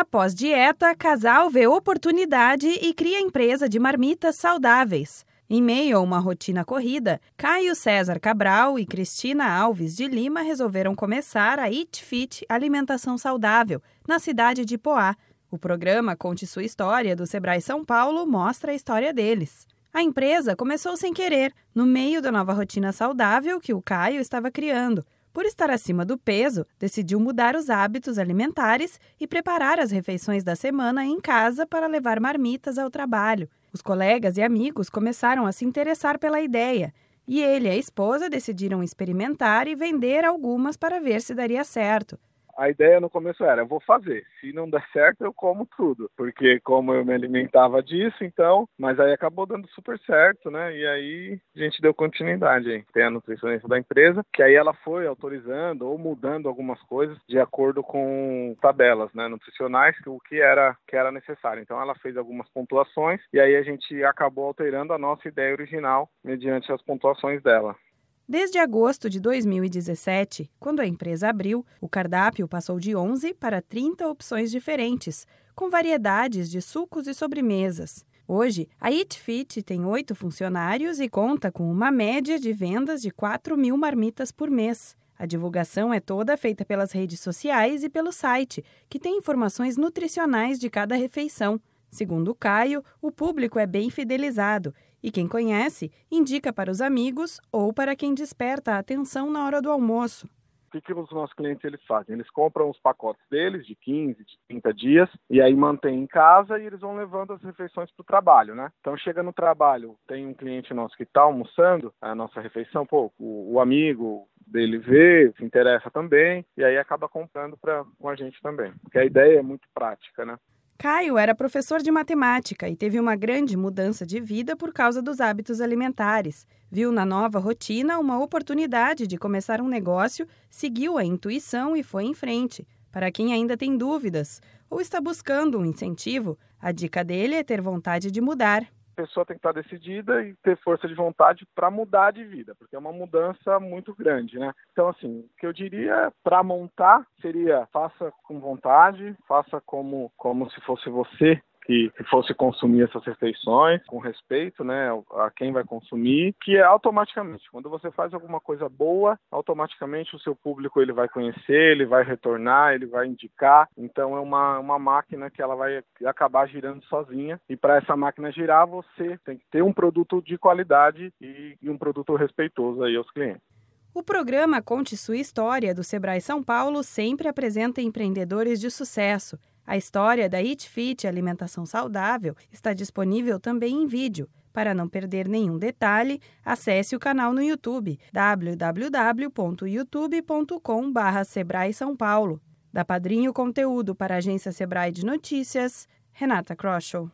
Após dieta, casal vê oportunidade e cria empresa de marmitas saudáveis. Em meio a uma rotina corrida, Caio César Cabral e Cristina Alves de Lima resolveram começar a Eat Fit Alimentação Saudável, na cidade de Poá. O programa Conte Sua História do Sebrae São Paulo mostra a história deles. A empresa começou sem querer, no meio da nova rotina saudável que o Caio estava criando. Por estar acima do peso, decidiu mudar os hábitos alimentares e preparar as refeições da semana em casa para levar marmitas ao trabalho. Os colegas e amigos começaram a se interessar pela ideia e ele e a esposa decidiram experimentar e vender algumas para ver se daria certo a ideia no começo era, eu vou fazer. Se não der certo, eu como tudo. Porque como eu me alimentava disso, então, mas aí acabou dando super certo, né? E aí a gente deu continuidade aí. Tem a nutricionista da empresa, que aí ela foi autorizando ou mudando algumas coisas de acordo com tabelas, né, nutricionais, o que era que era necessário. Então ela fez algumas pontuações e aí a gente acabou alterando a nossa ideia original mediante as pontuações dela. Desde agosto de 2017, quando a empresa abriu, o cardápio passou de 11 para 30 opções diferentes, com variedades de sucos e sobremesas. Hoje, a Eat Fit tem oito funcionários e conta com uma média de vendas de 4 mil marmitas por mês. A divulgação é toda feita pelas redes sociais e pelo site, que tem informações nutricionais de cada refeição. Segundo o Caio, o público é bem fidelizado e quem conhece indica para os amigos ou para quem desperta a atenção na hora do almoço. O que, que os nossos clientes eles fazem? Eles compram os pacotes deles de 15, de 30 dias e aí mantêm em casa e eles vão levando as refeições para o trabalho, né? Então chega no trabalho, tem um cliente nosso que está almoçando a nossa refeição, pô, o, o amigo dele vê, se interessa também e aí acaba comprando pra, com a gente também. Porque a ideia é muito prática, né? Caio era professor de matemática e teve uma grande mudança de vida por causa dos hábitos alimentares. Viu na nova rotina uma oportunidade de começar um negócio, seguiu a intuição e foi em frente. Para quem ainda tem dúvidas ou está buscando um incentivo, a dica dele é ter vontade de mudar pessoa tem que estar decidida e ter força de vontade para mudar de vida, porque é uma mudança muito grande, né? Então, assim, o que eu diria para montar seria faça com vontade, faça como, como se fosse você que, fosse consumir essas refeições com respeito, né, a quem vai consumir, que é automaticamente, quando você faz alguma coisa boa, automaticamente o seu público ele vai conhecer, ele vai retornar, ele vai indicar. Então é uma, uma máquina que ela vai acabar girando sozinha. E para essa máquina girar, você tem que ter um produto de qualidade e, e um produto respeitoso aí aos clientes. O programa Conte Sua História do Sebrae São Paulo sempre apresenta empreendedores de sucesso a história da Eat Fit Alimentação Saudável está disponível também em vídeo. Para não perder nenhum detalhe, acesse o canal no YouTube www.youtube.com/sebrae São Paulo. Da Padrinho Conteúdo para a agência Sebrae de Notícias, Renata Kroschel.